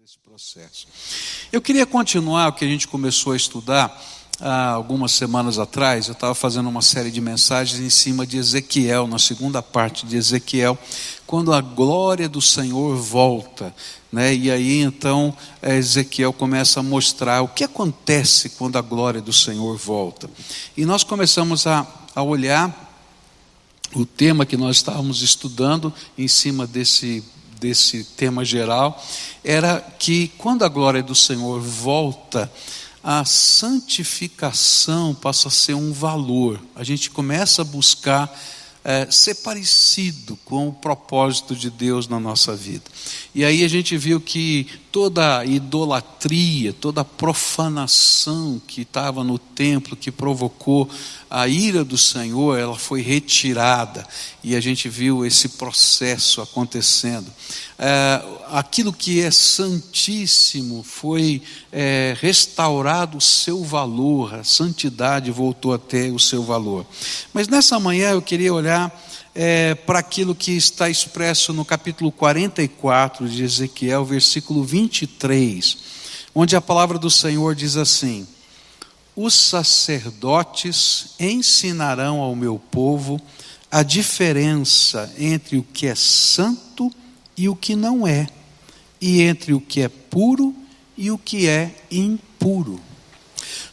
desse processo. Eu queria continuar o que a gente começou a estudar há algumas semanas atrás. Eu estava fazendo uma série de mensagens em cima de Ezequiel, na segunda parte de Ezequiel, quando a glória do Senhor volta. Né? E aí então Ezequiel começa a mostrar o que acontece quando a glória do Senhor volta. E nós começamos a, a olhar o tema que nós estávamos estudando em cima desse desse tema geral era que quando a glória do Senhor volta, a santificação passa a ser um valor. A gente começa a buscar é, ser parecido com o propósito de Deus na nossa vida. E aí a gente viu que toda a idolatria, toda a profanação que estava no templo, que provocou a ira do Senhor, ela foi retirada. E a gente viu esse processo acontecendo. É, aquilo que é santíssimo foi é, restaurado o seu valor, a santidade voltou a ter o seu valor. Mas nessa manhã eu queria olhar é, para aquilo que está expresso no capítulo 44 de Ezequiel, versículo 23, onde a palavra do Senhor diz assim: Os sacerdotes ensinarão ao meu povo a diferença entre o que é santo e o que não é, e entre o que é puro e o que é impuro.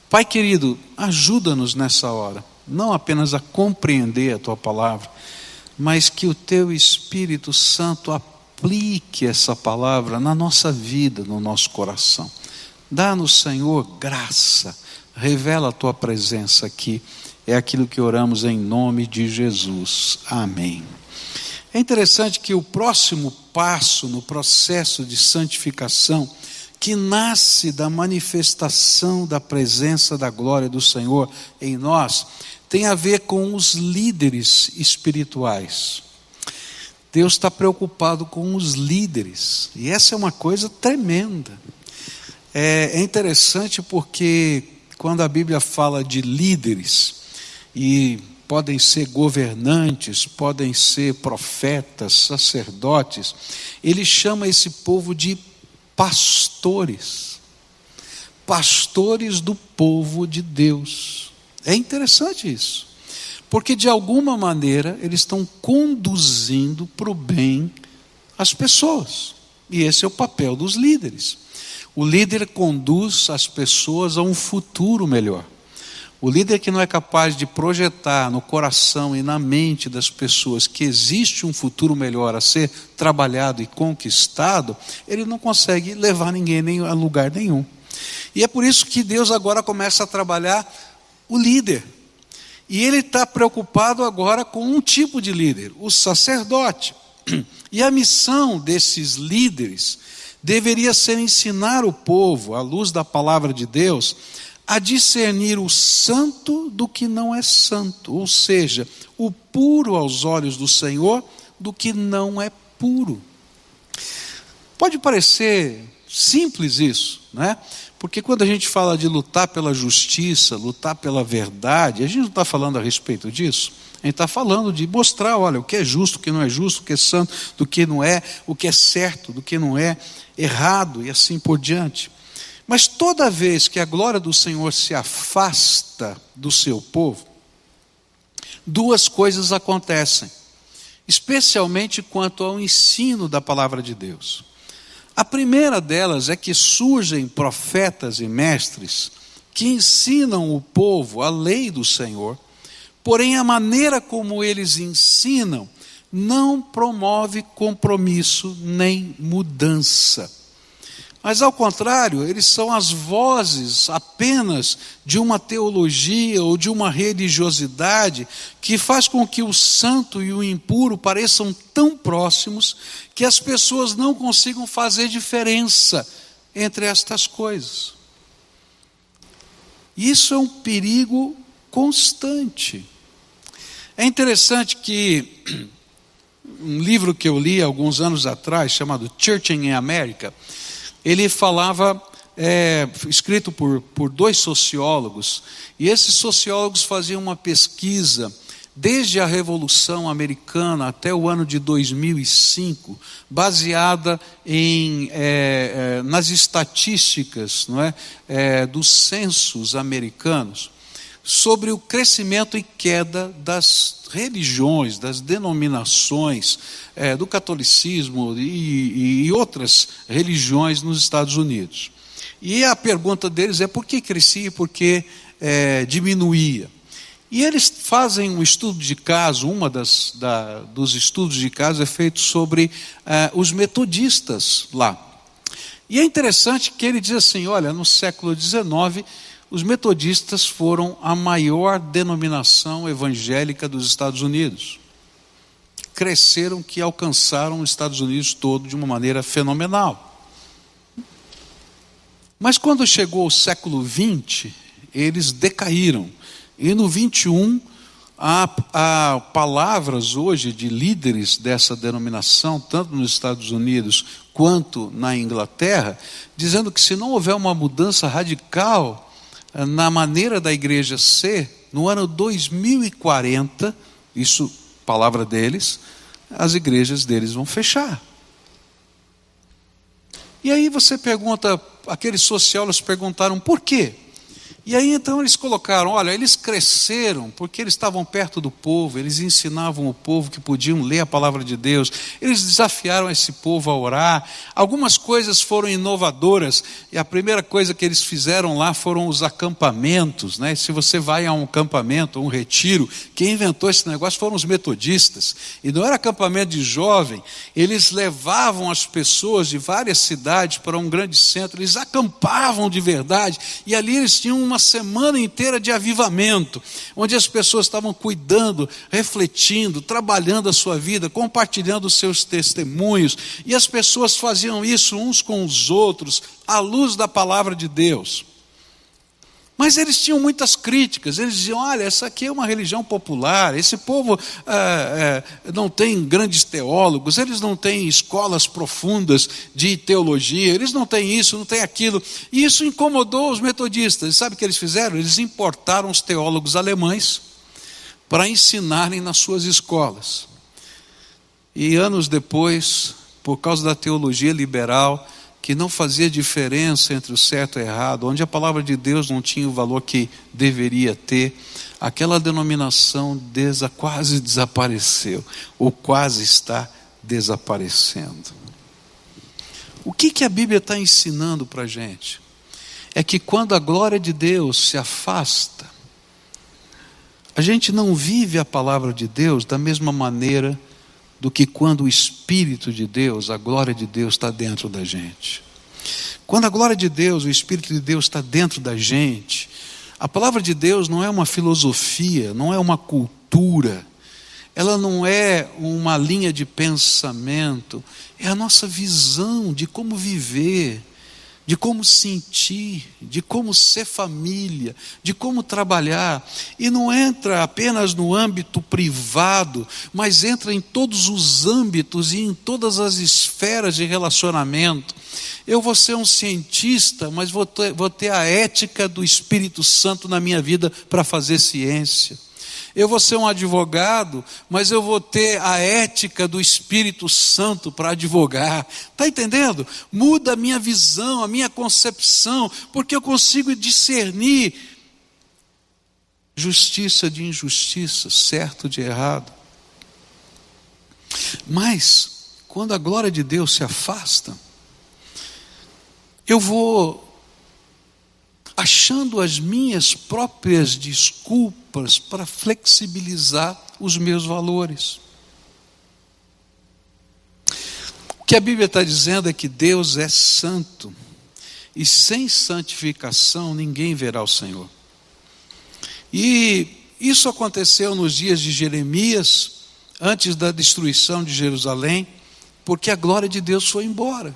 Pai querido, ajuda-nos nessa hora, não apenas a compreender a tua palavra, mas que o teu Espírito Santo aplique essa palavra na nossa vida, no nosso coração. Dá-nos, Senhor, graça, revela a tua presença aqui. É aquilo que oramos em nome de Jesus. Amém. É interessante que o próximo passo no processo de santificação, que nasce da manifestação da presença da glória do Senhor em nós, tem a ver com os líderes espirituais. Deus está preocupado com os líderes, e essa é uma coisa tremenda. É, é interessante porque quando a Bíblia fala de líderes, e podem ser governantes, podem ser profetas, sacerdotes, ele chama esse povo de pastores, pastores do povo de Deus. É interessante isso, porque de alguma maneira eles estão conduzindo para o bem as pessoas, e esse é o papel dos líderes. O líder conduz as pessoas a um futuro melhor. O líder que não é capaz de projetar no coração e na mente das pessoas que existe um futuro melhor a ser trabalhado e conquistado, ele não consegue levar ninguém a lugar nenhum. E é por isso que Deus agora começa a trabalhar o líder. E ele está preocupado agora com um tipo de líder, o sacerdote. E a missão desses líderes deveria ser ensinar o povo, à luz da palavra de Deus, a discernir o santo do que não é santo, ou seja, o puro aos olhos do Senhor do que não é puro. Pode parecer simples isso, né? Porque quando a gente fala de lutar pela justiça, lutar pela verdade, a gente não está falando a respeito disso. A gente está falando de mostrar, olha, o que é justo, o que não é justo, o que é santo, do que não é, o que é certo, do que não é, errado e assim por diante. Mas toda vez que a glória do Senhor se afasta do seu povo, duas coisas acontecem, especialmente quanto ao ensino da palavra de Deus. A primeira delas é que surgem profetas e mestres que ensinam o povo a lei do Senhor, porém a maneira como eles ensinam não promove compromisso nem mudança. Mas ao contrário, eles são as vozes apenas de uma teologia ou de uma religiosidade que faz com que o santo e o impuro pareçam tão próximos que as pessoas não consigam fazer diferença entre estas coisas. Isso é um perigo constante. É interessante que um livro que eu li alguns anos atrás, chamado Church in America, ele falava, é, escrito por, por dois sociólogos, e esses sociólogos faziam uma pesquisa desde a Revolução Americana até o ano de 2005, baseada em, é, é, nas estatísticas não é, é, dos censos americanos, sobre o crescimento e queda das religiões, das denominações, é, do catolicismo e, e outras religiões nos Estados Unidos. E a pergunta deles é por que crescia e por que é, diminuía. E eles fazem um estudo de caso, uma das da, dos estudos de caso é feito sobre é, os metodistas lá. E é interessante que ele diz assim: olha, no século XIX, os metodistas foram a maior denominação evangélica dos Estados Unidos. Cresceram que alcançaram os Estados Unidos todo de uma maneira fenomenal. Mas quando chegou o século XX, eles decaíram e no 21, há, há palavras hoje de líderes dessa denominação, tanto nos Estados Unidos quanto na Inglaterra, dizendo que se não houver uma mudança radical na maneira da igreja ser, no ano 2040, isso palavra deles, as igrejas deles vão fechar. E aí você pergunta, aqueles sociólogos perguntaram por quê? E aí então eles colocaram: olha, eles cresceram porque eles estavam perto do povo, eles ensinavam o povo que podiam ler a palavra de Deus, eles desafiaram esse povo a orar. Algumas coisas foram inovadoras, e a primeira coisa que eles fizeram lá foram os acampamentos. Né? Se você vai a um acampamento, um retiro, quem inventou esse negócio foram os metodistas. E não era acampamento de jovem, eles levavam as pessoas de várias cidades para um grande centro, eles acampavam de verdade, e ali eles tinham uma uma semana inteira de avivamento, onde as pessoas estavam cuidando, refletindo, trabalhando a sua vida, compartilhando os seus testemunhos, e as pessoas faziam isso uns com os outros, à luz da palavra de Deus. Mas eles tinham muitas críticas, eles diziam: olha, essa aqui é uma religião popular, esse povo é, é, não tem grandes teólogos, eles não têm escolas profundas de teologia, eles não têm isso, não têm aquilo. E isso incomodou os metodistas. E sabe o que eles fizeram? Eles importaram os teólogos alemães para ensinarem nas suas escolas. E anos depois, por causa da teologia liberal, que não fazia diferença entre o certo e o errado, onde a palavra de Deus não tinha o valor que deveria ter, aquela denominação desa, quase desapareceu, ou quase está desaparecendo. O que, que a Bíblia está ensinando para a gente? É que quando a glória de Deus se afasta, a gente não vive a palavra de Deus da mesma maneira do que quando o Espírito de Deus, a glória de Deus está dentro da gente. Quando a glória de Deus, o Espírito de Deus está dentro da gente, a palavra de Deus não é uma filosofia, não é uma cultura, ela não é uma linha de pensamento, é a nossa visão de como viver de como sentir, de como ser família, de como trabalhar. E não entra apenas no âmbito privado, mas entra em todos os âmbitos e em todas as esferas de relacionamento. Eu vou ser um cientista, mas vou ter, vou ter a ética do Espírito Santo na minha vida para fazer ciência. Eu vou ser um advogado, mas eu vou ter a ética do Espírito Santo para advogar. Está entendendo? Muda a minha visão, a minha concepção, porque eu consigo discernir justiça de injustiça, certo de errado. Mas, quando a glória de Deus se afasta, eu vou achando as minhas próprias desculpas para flexibilizar os meus valores. O que a Bíblia está dizendo é que Deus é santo, e sem santificação ninguém verá o Senhor. E isso aconteceu nos dias de Jeremias, antes da destruição de Jerusalém, porque a glória de Deus foi embora.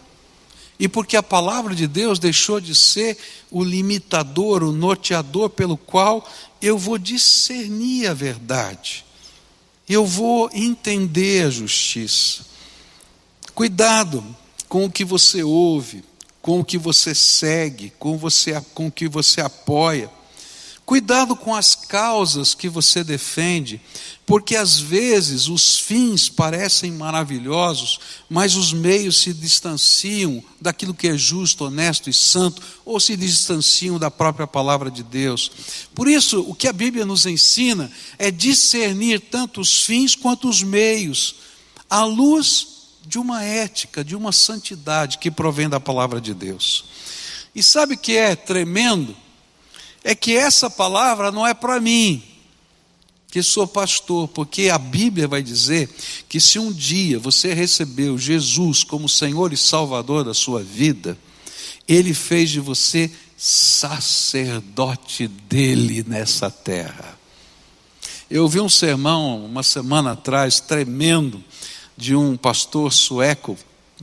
E porque a palavra de Deus deixou de ser o limitador, o norteador pelo qual eu vou discernir a verdade, eu vou entender a justiça. Cuidado com o que você ouve, com o que você segue, com, você, com o que você apoia. Cuidado com as causas que você defende, porque às vezes os fins parecem maravilhosos, mas os meios se distanciam daquilo que é justo, honesto e santo, ou se distanciam da própria palavra de Deus. Por isso, o que a Bíblia nos ensina é discernir tanto os fins quanto os meios, à luz de uma ética, de uma santidade que provém da palavra de Deus. E sabe o que é tremendo? É que essa palavra não é para mim, que sou pastor, porque a Bíblia vai dizer que se um dia você recebeu Jesus como Senhor e Salvador da sua vida, Ele fez de você sacerdote dele nessa terra. Eu ouvi um sermão uma semana atrás, tremendo, de um pastor sueco,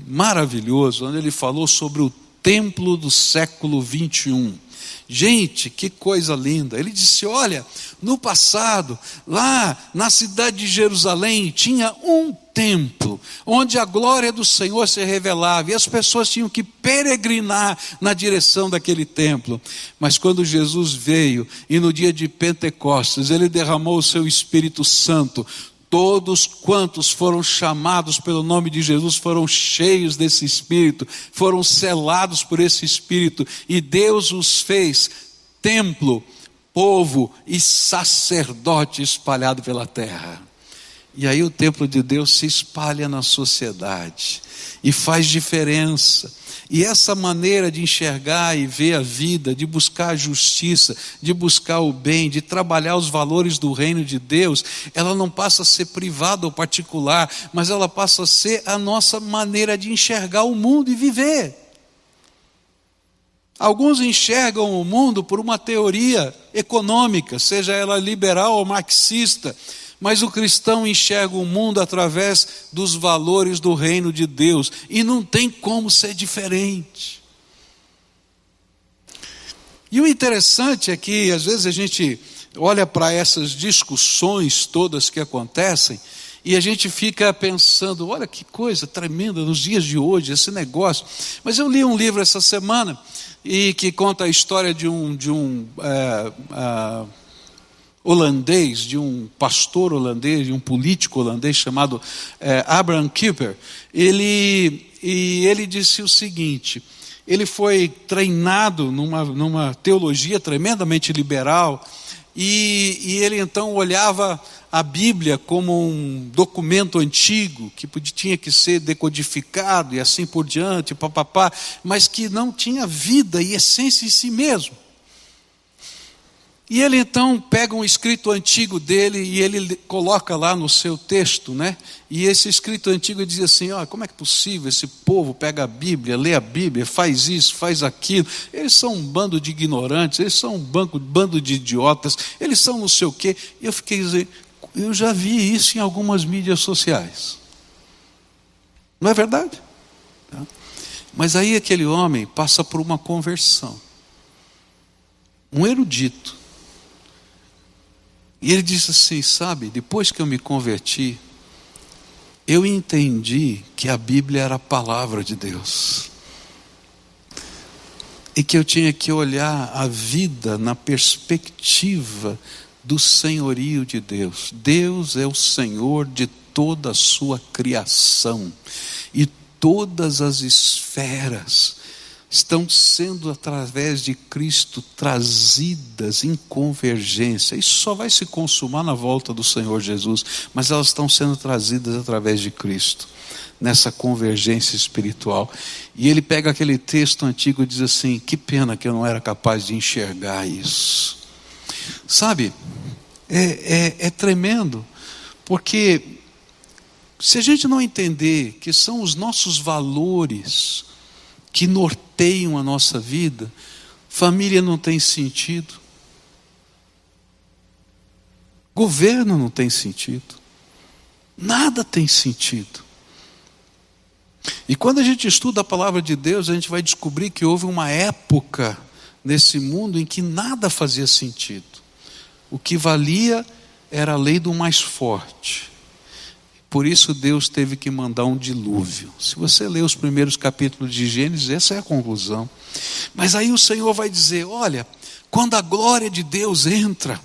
maravilhoso, onde ele falou sobre o templo do século 21. Gente, que coisa linda. Ele disse: Olha, no passado, lá na cidade de Jerusalém, tinha um templo onde a glória do Senhor se revelava e as pessoas tinham que peregrinar na direção daquele templo. Mas quando Jesus veio e no dia de Pentecostes ele derramou o seu Espírito Santo, Todos quantos foram chamados pelo nome de Jesus foram cheios desse Espírito, foram selados por esse Espírito, e Deus os fez templo, povo e sacerdote espalhado pela terra. E aí o templo de Deus se espalha na sociedade e faz diferença. E essa maneira de enxergar e ver a vida, de buscar a justiça, de buscar o bem, de trabalhar os valores do reino de Deus, ela não passa a ser privada ou particular, mas ela passa a ser a nossa maneira de enxergar o mundo e viver. Alguns enxergam o mundo por uma teoria econômica, seja ela liberal ou marxista, mas o cristão enxerga o mundo através dos valores do reino de Deus e não tem como ser diferente. E o interessante é que às vezes a gente olha para essas discussões todas que acontecem e a gente fica pensando: olha que coisa tremenda nos dias de hoje, esse negócio. Mas eu li um livro essa semana e que conta a história de um, de um é, é, holandês, de um pastor holandês, de um político holandês chamado é, Abraham Kuyper, ele, e ele disse o seguinte: ele foi treinado numa, numa teologia tremendamente liberal, e, e ele então olhava a Bíblia como um documento antigo que tinha que ser decodificado e assim por diante, papapá, mas que não tinha vida e essência em si mesmo. E ele então pega um escrito antigo dele e ele coloca lá no seu texto, né? E esse escrito antigo diz assim: ó, como é que é possível esse povo pega a Bíblia, lê a Bíblia, faz isso, faz aquilo? Eles são um bando de ignorantes, eles são um banco, bando de idiotas, eles são não sei o quê. E eu fiquei dizendo, eu já vi isso em algumas mídias sociais. Não é verdade? Tá? Mas aí aquele homem passa por uma conversão. Um erudito e ele disse assim: Sabe, depois que eu me converti, eu entendi que a Bíblia era a palavra de Deus. E que eu tinha que olhar a vida na perspectiva do senhorio de Deus. Deus é o Senhor de toda a sua criação. E todas as esferas estão sendo, através de Cristo, trazidas em convergência. Isso só vai se consumar na volta do Senhor Jesus, mas elas estão sendo trazidas através de Cristo, nessa convergência espiritual. E ele pega aquele texto antigo e diz assim: que pena que eu não era capaz de enxergar isso. Sabe, é, é, é tremendo, porque se a gente não entender que são os nossos valores, que norteiam a nossa vida, família não tem sentido, governo não tem sentido, nada tem sentido. E quando a gente estuda a palavra de Deus, a gente vai descobrir que houve uma época nesse mundo em que nada fazia sentido. O que valia era a lei do mais forte. Por isso Deus teve que mandar um dilúvio. Se você ler os primeiros capítulos de Gênesis, essa é a conclusão. Mas aí o Senhor vai dizer: olha, quando a glória de Deus entra,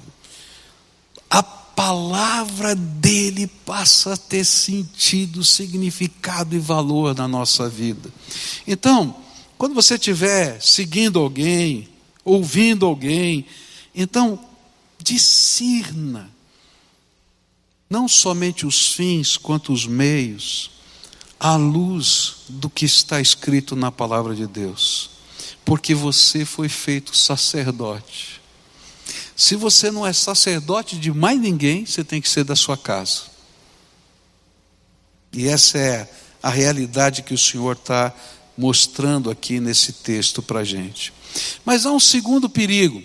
a palavra dele passa a ter sentido, significado e valor na nossa vida. Então, quando você estiver seguindo alguém, ouvindo alguém, então discirna não somente os fins quanto os meios, à luz do que está escrito na palavra de Deus, porque você foi feito sacerdote. Se você não é sacerdote de mais ninguém, você tem que ser da sua casa. E essa é a realidade que o Senhor está mostrando aqui nesse texto para a gente. Mas há um segundo perigo,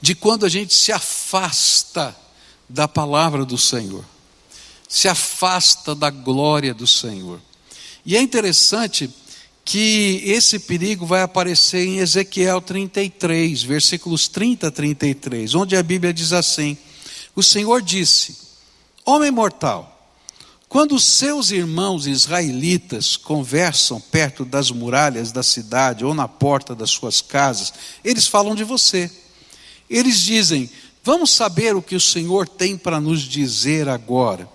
de quando a gente se afasta da palavra do Senhor, se afasta da glória do Senhor. E é interessante que esse perigo vai aparecer em Ezequiel 33, versículos 30 a 33, onde a Bíblia diz assim: O Senhor disse: Homem mortal, quando seus irmãos israelitas conversam perto das muralhas da cidade ou na porta das suas casas, eles falam de você. Eles dizem: Vamos saber o que o Senhor tem para nos dizer agora.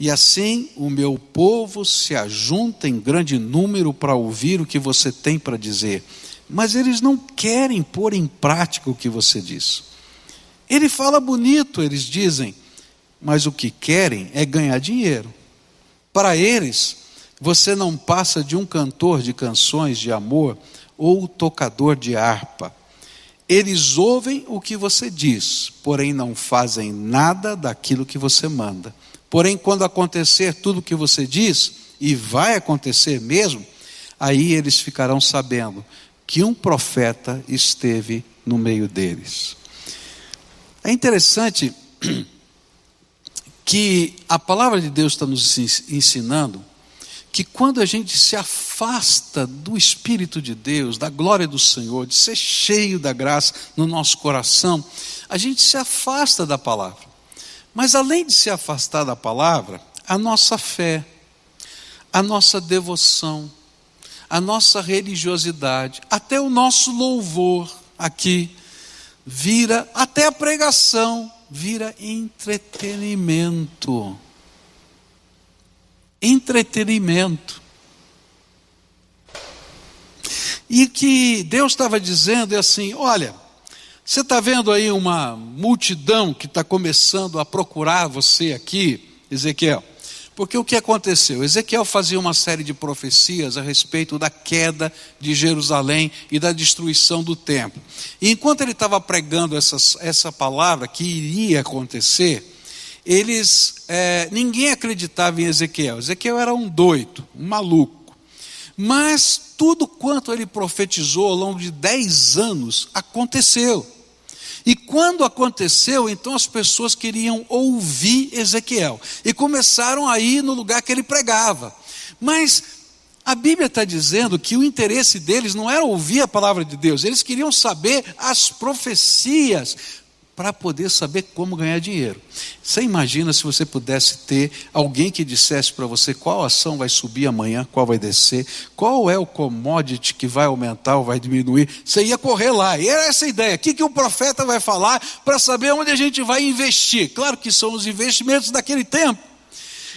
E assim o meu povo se ajunta em grande número para ouvir o que você tem para dizer. Mas eles não querem pôr em prática o que você diz. Ele fala bonito, eles dizem, mas o que querem é ganhar dinheiro. Para eles, você não passa de um cantor de canções de amor ou tocador de harpa. Eles ouvem o que você diz, porém não fazem nada daquilo que você manda. Porém, quando acontecer tudo o que você diz, e vai acontecer mesmo, aí eles ficarão sabendo que um profeta esteve no meio deles. É interessante que a palavra de Deus está nos ensinando que quando a gente se afasta do Espírito de Deus, da glória do Senhor, de ser cheio da graça no nosso coração, a gente se afasta da palavra. Mas além de se afastar da palavra, a nossa fé, a nossa devoção, a nossa religiosidade, até o nosso louvor aqui, vira, até a pregação, vira entretenimento entretenimento. E que Deus estava dizendo é assim: olha, você está vendo aí uma multidão que está começando a procurar você aqui, Ezequiel. Porque o que aconteceu? Ezequiel fazia uma série de profecias a respeito da queda de Jerusalém e da destruição do templo. E enquanto ele estava pregando essa, essa palavra que iria acontecer, eles, é, ninguém acreditava em Ezequiel. Ezequiel era um doido, um maluco. Mas tudo quanto ele profetizou ao longo de dez anos aconteceu. E quando aconteceu, então as pessoas queriam ouvir Ezequiel e começaram a ir no lugar que ele pregava. Mas a Bíblia está dizendo que o interesse deles não era ouvir a palavra de Deus, eles queriam saber as profecias para poder saber como ganhar dinheiro. Você imagina se você pudesse ter alguém que dissesse para você qual ação vai subir amanhã, qual vai descer, qual é o commodity que vai aumentar ou vai diminuir. Você ia correr lá. E era essa a ideia. O que, que o profeta vai falar para saber onde a gente vai investir? Claro que são os investimentos daquele tempo.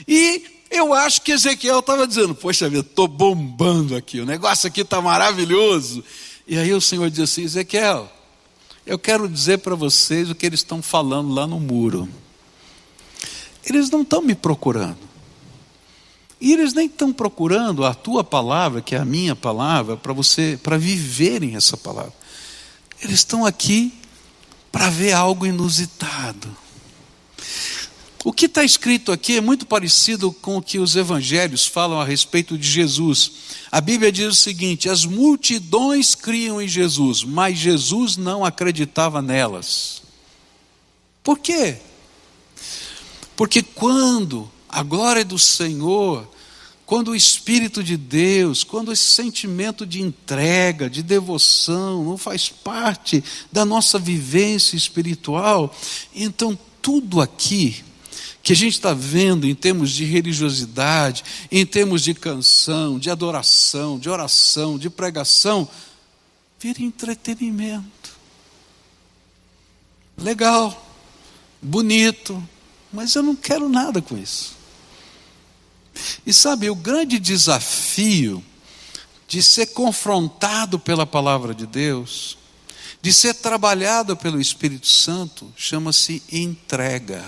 E eu acho que Ezequiel estava dizendo: Poxa vida, estou bombando aqui, o negócio aqui está maravilhoso. E aí o Senhor disse assim: Ezequiel eu quero dizer para vocês o que eles estão falando lá no muro. Eles não estão me procurando. E eles nem estão procurando a tua palavra, que é a minha palavra, para você, para viverem essa palavra. Eles estão aqui para ver algo inusitado. O que está escrito aqui é muito parecido com o que os evangelhos falam a respeito de Jesus. A Bíblia diz o seguinte: as multidões criam em Jesus, mas Jesus não acreditava nelas. Por quê? Porque quando a glória do Senhor, quando o Espírito de Deus, quando esse sentimento de entrega, de devoção, não faz parte da nossa vivência espiritual, então tudo aqui que a gente está vendo em termos de religiosidade, em termos de canção, de adoração, de oração, de pregação, vira entretenimento. Legal, bonito, mas eu não quero nada com isso. E sabe, o grande desafio de ser confrontado pela palavra de Deus, de ser trabalhado pelo Espírito Santo, chama-se entrega.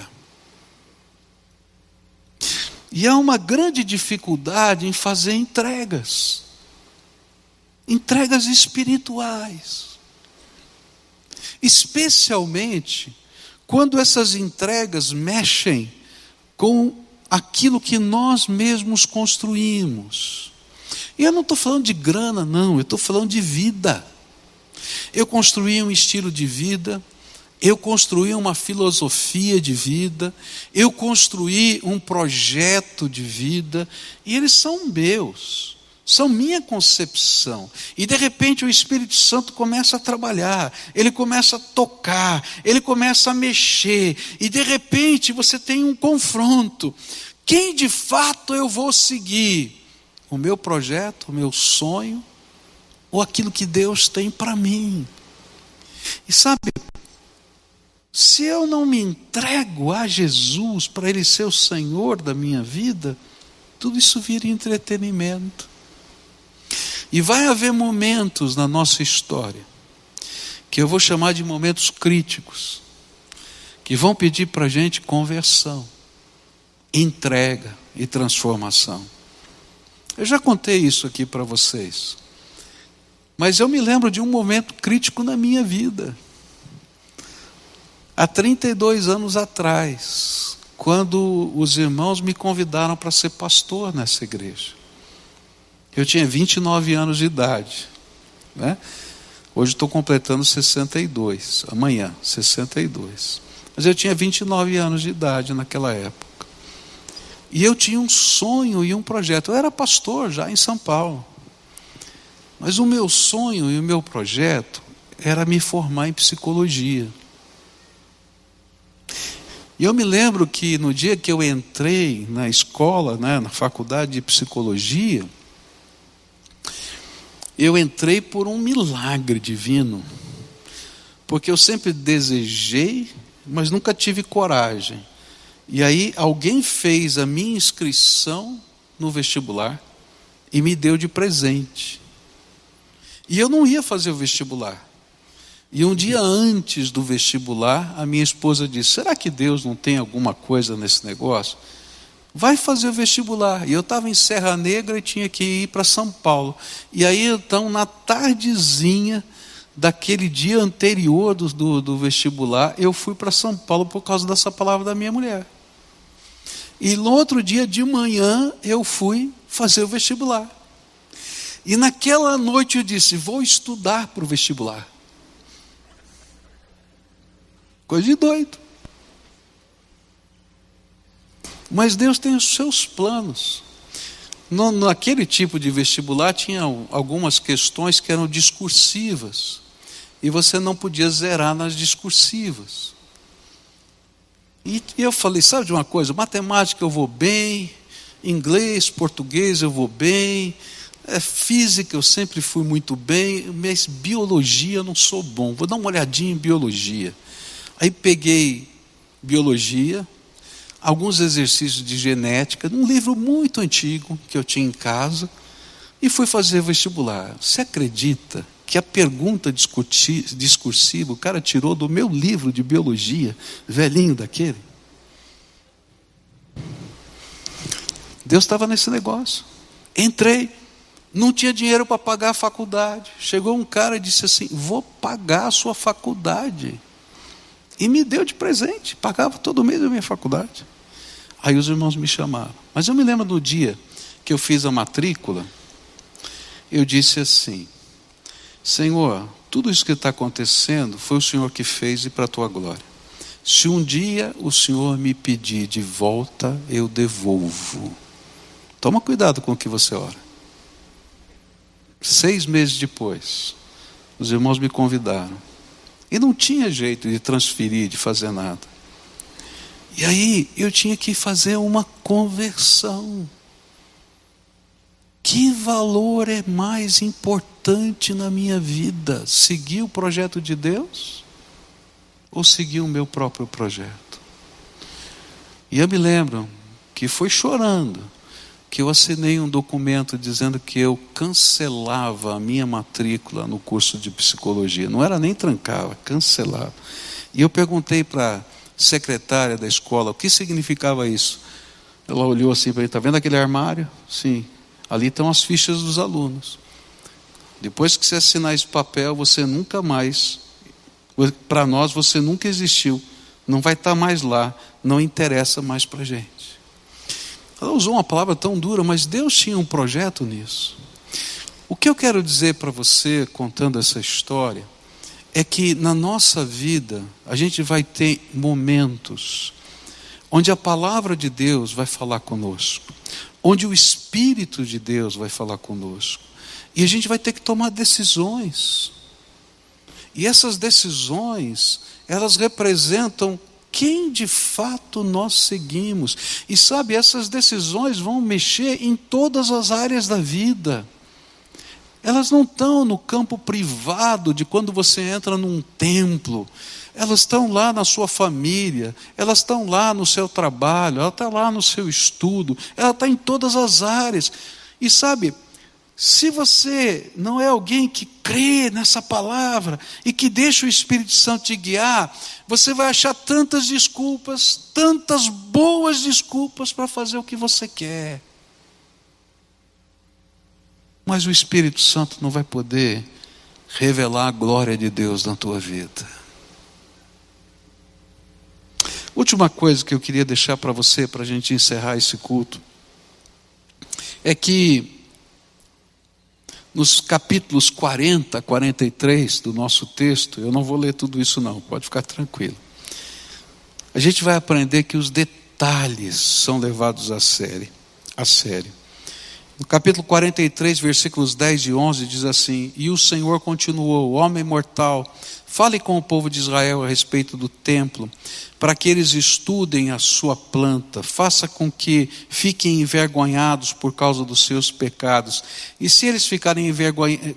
E há uma grande dificuldade em fazer entregas, entregas espirituais, especialmente quando essas entregas mexem com aquilo que nós mesmos construímos. E eu não estou falando de grana, não, eu estou falando de vida. Eu construí um estilo de vida, eu construí uma filosofia de vida, eu construí um projeto de vida, e eles são meus são minha concepção. E de repente o Espírito Santo começa a trabalhar, ele começa a tocar, ele começa a mexer, e de repente você tem um confronto. Quem de fato eu vou seguir? O meu projeto, o meu sonho, ou aquilo que Deus tem para mim? E sabe, se eu não me entrego a Jesus para Ele ser o Senhor da minha vida, tudo isso vira entretenimento. E vai haver momentos na nossa história, que eu vou chamar de momentos críticos, que vão pedir para a gente conversão, entrega e transformação. Eu já contei isso aqui para vocês, mas eu me lembro de um momento crítico na minha vida. Há 32 anos atrás, quando os irmãos me convidaram para ser pastor nessa igreja. Eu tinha 29 anos de idade. Né? Hoje estou completando 62, amanhã, 62. Mas eu tinha 29 anos de idade naquela época. E eu tinha um sonho e um projeto. Eu era pastor já em São Paulo. Mas o meu sonho e o meu projeto era me formar em psicologia. E eu me lembro que no dia que eu entrei na escola, né, na faculdade de psicologia, eu entrei por um milagre divino, porque eu sempre desejei, mas nunca tive coragem. E aí alguém fez a minha inscrição no vestibular e me deu de presente. E eu não ia fazer o vestibular. E um dia antes do vestibular, a minha esposa disse: Será que Deus não tem alguma coisa nesse negócio? vai fazer o vestibular. E eu estava em Serra Negra e tinha que ir para São Paulo. E aí, então, na tardezinha daquele dia anterior do, do, do vestibular, eu fui para São Paulo por causa dessa palavra da minha mulher. E no outro dia de manhã, eu fui fazer o vestibular. E naquela noite eu disse: vou estudar para o vestibular. Coisa de doido. Mas Deus tem os seus planos. No, naquele tipo de vestibular tinha algumas questões que eram discursivas. E você não podia zerar nas discursivas. E, e eu falei, sabe de uma coisa? Matemática eu vou bem, inglês, português eu vou bem, é, física eu sempre fui muito bem, mas biologia eu não sou bom. Vou dar uma olhadinha em biologia. Aí peguei biologia, alguns exercícios de genética, num livro muito antigo que eu tinha em casa, e fui fazer vestibular. Você acredita que a pergunta discursiva o cara tirou do meu livro de biologia, velhinho daquele? Deus estava nesse negócio. Entrei, não tinha dinheiro para pagar a faculdade. Chegou um cara e disse assim: Vou pagar a sua faculdade. E me deu de presente, pagava todo mês a minha faculdade. Aí os irmãos me chamaram. Mas eu me lembro do dia que eu fiz a matrícula, eu disse assim: Senhor, tudo isso que está acontecendo foi o Senhor que fez e para a tua glória. Se um dia o Senhor me pedir de volta, eu devolvo. Toma cuidado com o que você ora. Seis meses depois, os irmãos me convidaram. E não tinha jeito de transferir, de fazer nada. E aí eu tinha que fazer uma conversão. Que valor é mais importante na minha vida? Seguir o projeto de Deus ou seguir o meu próprio projeto? E eu me lembro que foi chorando que eu assinei um documento dizendo que eu cancelava a minha matrícula no curso de psicologia. Não era nem trancava, cancelava. E eu perguntei para a secretária da escola o que significava isso. Ela olhou assim para mim: está vendo aquele armário? Sim. Ali estão as fichas dos alunos. Depois que você assinar esse papel, você nunca mais, para nós, você nunca existiu. Não vai estar tá mais lá, não interessa mais para a gente. Ela usou uma palavra tão dura, mas Deus tinha um projeto nisso. O que eu quero dizer para você, contando essa história, é que na nossa vida a gente vai ter momentos onde a palavra de Deus vai falar conosco, onde o Espírito de Deus vai falar conosco, e a gente vai ter que tomar decisões. E essas decisões, elas representam quem de fato nós seguimos. E sabe, essas decisões vão mexer em todas as áreas da vida. Elas não estão no campo privado de quando você entra num templo. Elas estão lá na sua família, elas estão lá no seu trabalho, ela está lá no seu estudo, ela está em todas as áreas. E sabe, se você não é alguém que crê nessa palavra e que deixa o Espírito Santo te guiar, você vai achar tantas desculpas, tantas boas desculpas para fazer o que você quer. Mas o Espírito Santo não vai poder revelar a glória de Deus na tua vida. Última coisa que eu queria deixar para você, para a gente encerrar esse culto, é que nos capítulos 40, 43 do nosso texto, eu não vou ler tudo isso não, pode ficar tranquilo. A gente vai aprender que os detalhes são levados a sério, a sério. No capítulo 43, versículos 10 e 11 diz assim: "E o Senhor continuou: Homem mortal, fale com o povo de Israel a respeito do templo, para que eles estudem a sua planta, faça com que fiquem envergonhados por causa dos seus pecados. E se eles ficarem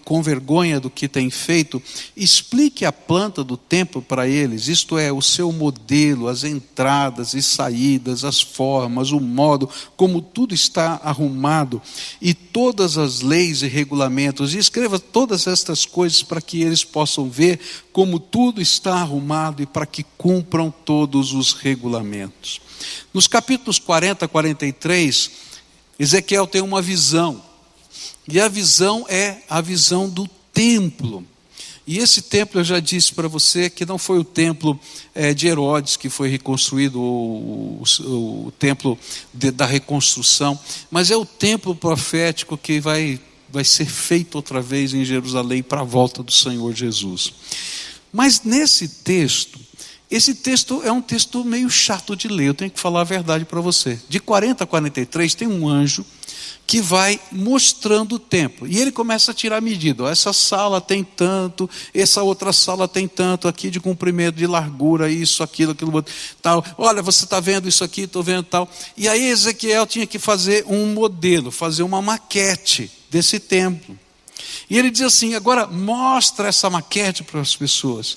com vergonha do que têm feito, explique a planta do templo para eles, isto é, o seu modelo, as entradas e saídas, as formas, o modo como tudo está arrumado, e todas as leis e regulamentos, e escreva todas estas coisas para que eles possam ver como tudo está arrumado e para que cumpram todos os regulamentos. Nos capítulos 40 a 43, Ezequiel tem uma visão, e a visão é a visão do templo. E esse templo, eu já disse para você que não foi o templo é, de Herodes que foi reconstruído, o, o, o templo de, da reconstrução, mas é o templo profético que vai, vai ser feito outra vez em Jerusalém para a volta do Senhor Jesus. Mas nesse texto, esse texto é um texto meio chato de ler, eu tenho que falar a verdade para você. De 40 a 43 tem um anjo que vai mostrando o tempo. E ele começa a tirar medida. essa sala tem tanto, essa outra sala tem tanto aqui de comprimento, de largura, isso, aquilo, aquilo, tal. Olha, você está vendo isso aqui, estou vendo tal. E aí Ezequiel tinha que fazer um modelo, fazer uma maquete desse templo. E ele diz assim: agora mostra essa maquete para as pessoas.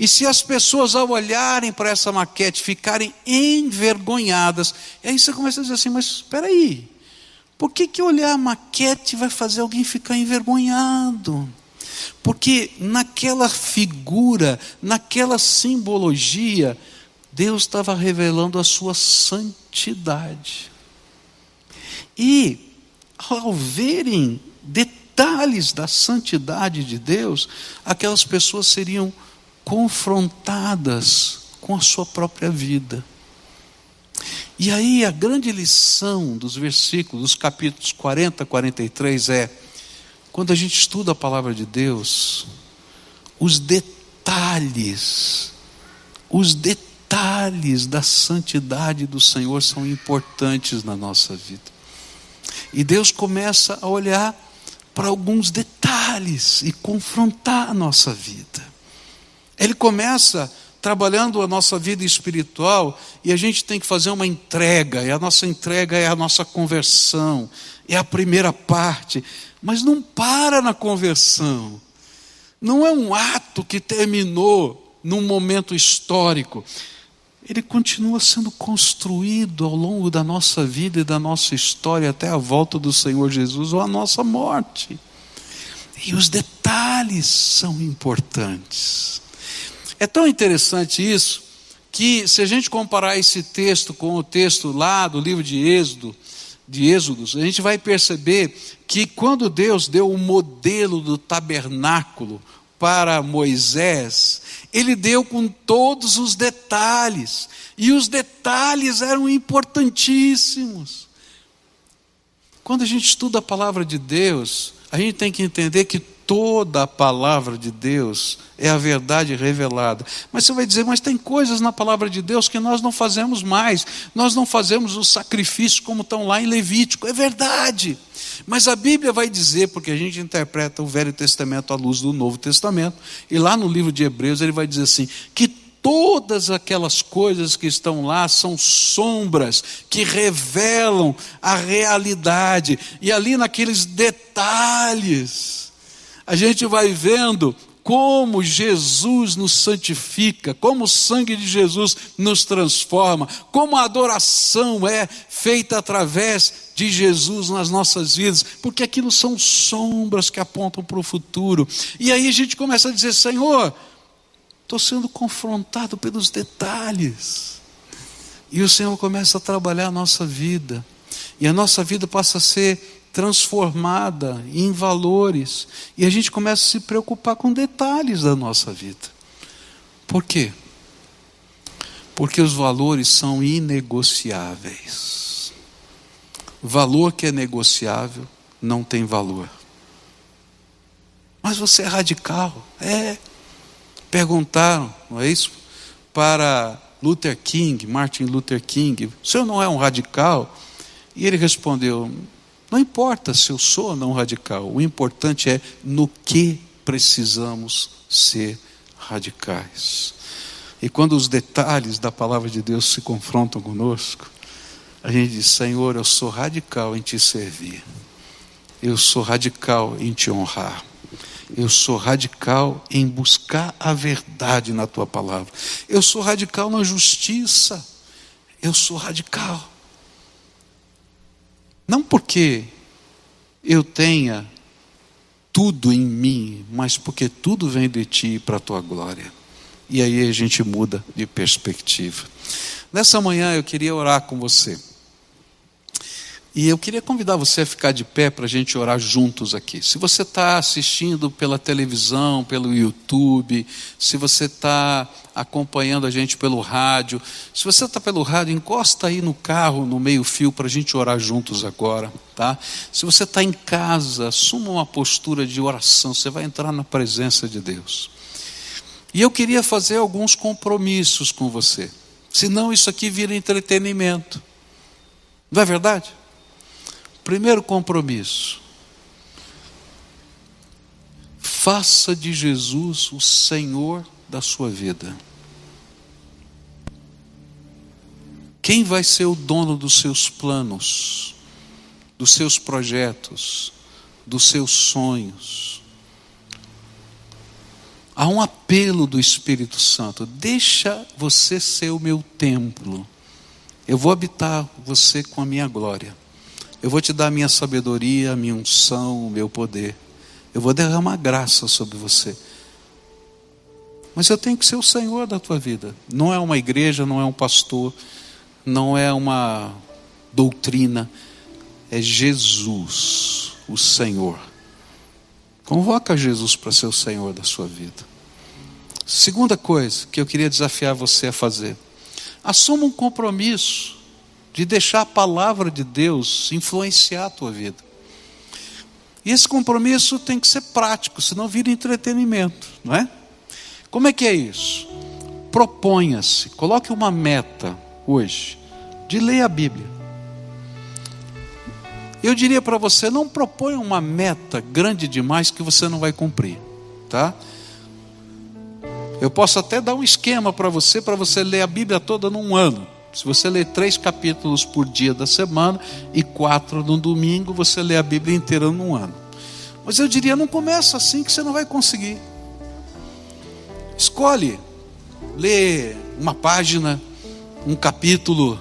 E se as pessoas, ao olharem para essa maquete, ficarem envergonhadas, aí você começa a dizer assim: mas espera aí, por que, que olhar a maquete vai fazer alguém ficar envergonhado? Porque naquela figura, naquela simbologia, Deus estava revelando a sua santidade. E, ao verem detalhes da santidade de Deus, aquelas pessoas seriam confrontadas com a sua própria vida. E aí a grande lição dos versículos, dos capítulos 40 a 43 é: quando a gente estuda a palavra de Deus, os detalhes, os detalhes da santidade do Senhor são importantes na nossa vida. E Deus começa a olhar para alguns detalhes e confrontar a nossa vida. Ele começa trabalhando a nossa vida espiritual e a gente tem que fazer uma entrega, e a nossa entrega é a nossa conversão, é a primeira parte, mas não para na conversão, não é um ato que terminou num momento histórico, ele continua sendo construído ao longo da nossa vida e da nossa história até a volta do Senhor Jesus ou a nossa morte. E os detalhes são importantes. É tão interessante isso que se a gente comparar esse texto com o texto lá do livro de Êxodo, de Êxodos, a gente vai perceber que quando Deus deu o modelo do tabernáculo para Moisés, ele deu com todos os detalhes, e os detalhes eram importantíssimos. Quando a gente estuda a palavra de Deus, a gente tem que entender que toda a palavra de Deus é a verdade revelada. Mas você vai dizer, mas tem coisas na palavra de Deus que nós não fazemos mais. Nós não fazemos os sacrifícios como estão lá em Levítico. É verdade. Mas a Bíblia vai dizer, porque a gente interpreta o Velho Testamento à luz do Novo Testamento, e lá no livro de Hebreus ele vai dizer assim: que todas aquelas coisas que estão lá são sombras que revelam a realidade, e ali naqueles detalhes a gente vai vendo como Jesus nos santifica, como o sangue de Jesus nos transforma, como a adoração é feita através de Jesus nas nossas vidas, porque aquilo são sombras que apontam para o futuro. E aí a gente começa a dizer: Senhor, estou sendo confrontado pelos detalhes. E o Senhor começa a trabalhar a nossa vida, e a nossa vida passa a ser transformada em valores e a gente começa a se preocupar com detalhes da nossa vida. Por quê? Porque os valores são inegociáveis. Valor que é negociável não tem valor. Mas você é radical. É. Perguntaram, não é isso? Para Luther King, Martin Luther King, o senhor não é um radical? E ele respondeu: não importa se eu sou ou não radical, o importante é no que precisamos ser radicais. E quando os detalhes da palavra de Deus se confrontam conosco, a gente diz: Senhor, eu sou radical em te servir, eu sou radical em te honrar, eu sou radical em buscar a verdade na tua palavra, eu sou radical na justiça, eu sou radical não porque eu tenha tudo em mim, mas porque tudo vem de ti para a tua glória. E aí a gente muda de perspectiva. Nessa manhã eu queria orar com você. E eu queria convidar você a ficar de pé para a gente orar juntos aqui. Se você está assistindo pela televisão, pelo YouTube, se você está acompanhando a gente pelo rádio, se você está pelo rádio, encosta aí no carro, no meio-fio, para a gente orar juntos agora. Tá? Se você está em casa, assuma uma postura de oração, você vai entrar na presença de Deus. E eu queria fazer alguns compromissos com você, senão isso aqui vira entretenimento. Não é verdade? Primeiro compromisso. Faça de Jesus o Senhor da sua vida. Quem vai ser o dono dos seus planos, dos seus projetos, dos seus sonhos? Há um apelo do Espírito Santo: deixa você ser o meu templo. Eu vou habitar você com a minha glória. Eu vou te dar a minha sabedoria, a minha unção, o meu poder. Eu vou derramar graça sobre você. Mas eu tenho que ser o Senhor da tua vida. Não é uma igreja, não é um pastor, não é uma doutrina. É Jesus, o Senhor. Convoca Jesus para ser o Senhor da sua vida. Segunda coisa que eu queria desafiar você a fazer: assuma um compromisso de deixar a palavra de Deus influenciar a tua vida. E esse compromisso tem que ser prático, senão vira entretenimento, não é? Como é que é isso? Proponha-se, coloque uma meta hoje de ler a Bíblia. Eu diria para você, não proponha uma meta grande demais que você não vai cumprir, tá? Eu posso até dar um esquema para você, para você ler a Bíblia toda num ano. Se você ler três capítulos por dia da semana e quatro no domingo, você lê a Bíblia inteira num ano. Mas eu diria, não começa assim que você não vai conseguir. Escolhe, lê uma página, um capítulo,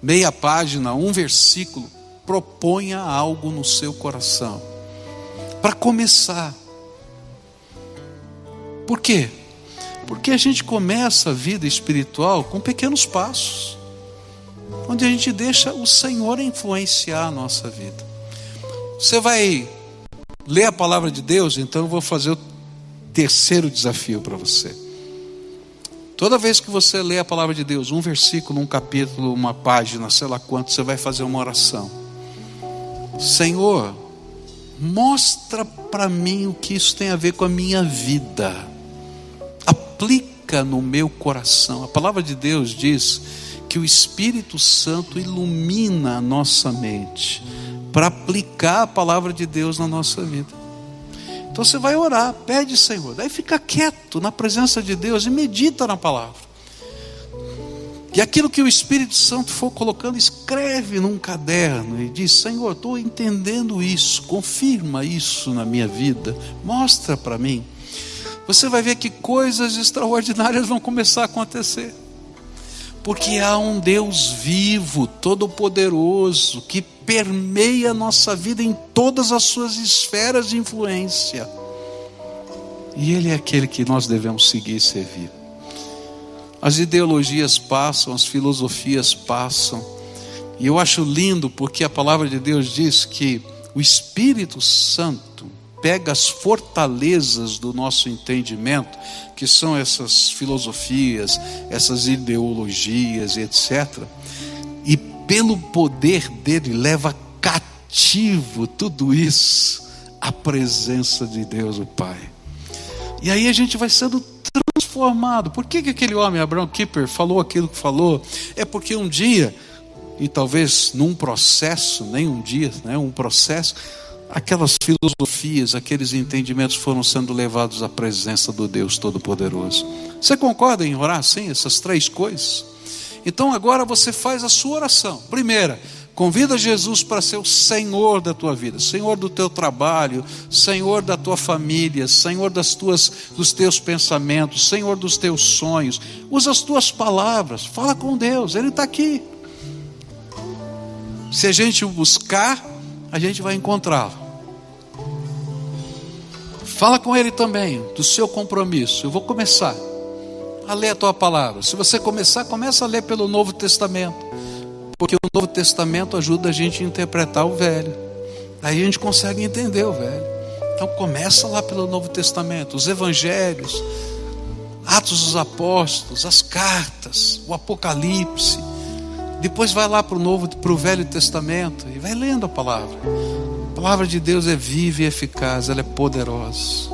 meia página, um versículo. Proponha algo no seu coração. Para começar. Por quê? Porque a gente começa a vida espiritual com pequenos passos, onde a gente deixa o Senhor influenciar a nossa vida. Você vai ler a palavra de Deus, então eu vou fazer o terceiro desafio para você. Toda vez que você lê a palavra de Deus, um versículo, um capítulo, uma página, sei lá quanto, você vai fazer uma oração. Senhor, mostra para mim o que isso tem a ver com a minha vida aplica no meu coração. A palavra de Deus diz que o Espírito Santo ilumina a nossa mente para aplicar a palavra de Deus na nossa vida. Então você vai orar, pede Senhor, daí fica quieto na presença de Deus e medita na palavra. E aquilo que o Espírito Santo for colocando, escreve num caderno e diz: Senhor, estou entendendo isso, confirma isso na minha vida, mostra para mim você vai ver que coisas extraordinárias vão começar a acontecer. Porque há um Deus vivo, todo-poderoso, que permeia a nossa vida em todas as suas esferas de influência. E Ele é aquele que nós devemos seguir e servir. As ideologias passam, as filosofias passam. E eu acho lindo porque a palavra de Deus diz que o Espírito Santo pega as fortalezas do nosso entendimento, que são essas filosofias, essas ideologias, etc., e pelo poder dele leva cativo tudo isso à presença de Deus, o Pai. E aí a gente vai sendo transformado. Por que, que aquele homem, Abraão Kipper, falou aquilo que falou? É porque um dia, e talvez num processo, nem um dia, né, um processo, aquelas filosofias, aqueles entendimentos foram sendo levados à presença do Deus Todo-Poderoso. Você concorda em orar assim, essas três coisas? Então agora você faz a sua oração. Primeira, convida Jesus para ser o Senhor da tua vida, Senhor do teu trabalho, Senhor da tua família, Senhor das tuas, dos teus pensamentos, Senhor dos teus sonhos. Usa as tuas palavras, fala com Deus, Ele está aqui. Se a gente o buscar, a gente vai encontrá-lo. Fala com ele também do seu compromisso. Eu vou começar a ler a tua palavra. Se você começar, começa a ler pelo Novo Testamento. Porque o Novo Testamento ajuda a gente a interpretar o velho. Aí a gente consegue entender o velho. Então começa lá pelo Novo Testamento, os evangelhos, Atos dos Apóstolos, as cartas, o Apocalipse. Depois vai lá para o Novo, para o Velho Testamento e vai lendo a palavra. A palavra de Deus é viva e eficaz, ela é poderosa.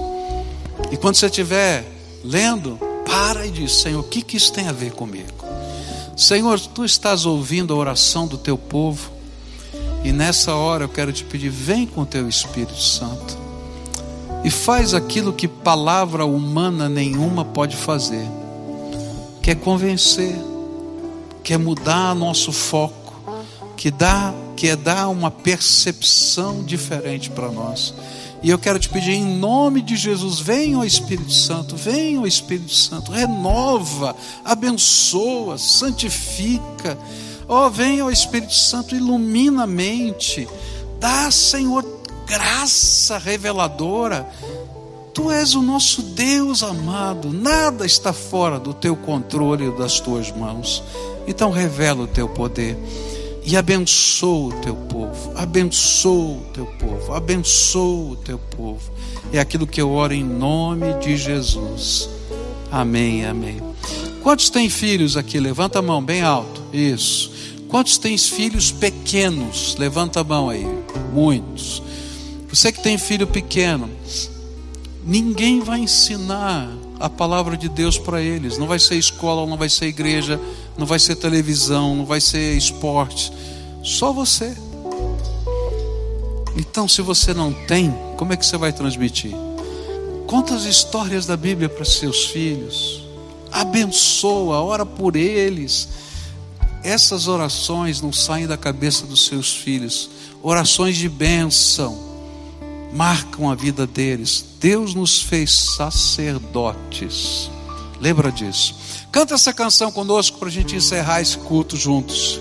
E quando você estiver lendo, para e diz: Senhor, o que, que isso tem a ver comigo? Senhor, tu estás ouvindo a oração do teu povo, e nessa hora eu quero te pedir: vem com o teu Espírito Santo e faz aquilo que palavra humana nenhuma pode fazer, que é convencer que é mudar nosso foco, que dá, que é dar uma percepção diferente para nós. E eu quero te pedir em nome de Jesus, venha o Espírito Santo, venha o Espírito Santo, renova, abençoa, santifica. Oh, venha o Espírito Santo, ilumina a mente. Dá, Senhor, graça reveladora. Tu és o nosso Deus amado, nada está fora do teu controle e das tuas mãos. Então revela o teu poder e abençoa o teu povo, abençoa o teu povo, abençoa o teu povo. É aquilo que eu oro em nome de Jesus. Amém, amém. Quantos têm filhos aqui? Levanta a mão bem alto. Isso. Quantos têm filhos pequenos? Levanta a mão aí. Muitos. Você que tem filho pequeno, ninguém vai ensinar a palavra de Deus para eles. Não vai ser escola, não vai ser igreja, não vai ser televisão, não vai ser esporte. Só você. Então, se você não tem, como é que você vai transmitir? Conta as histórias da Bíblia para seus filhos. Abençoa, ora por eles. Essas orações não saem da cabeça dos seus filhos. Orações de bênção marcam a vida deles. Deus nos fez sacerdotes. Lembra disso? Canta essa canção conosco para a gente encerrar esse culto juntos.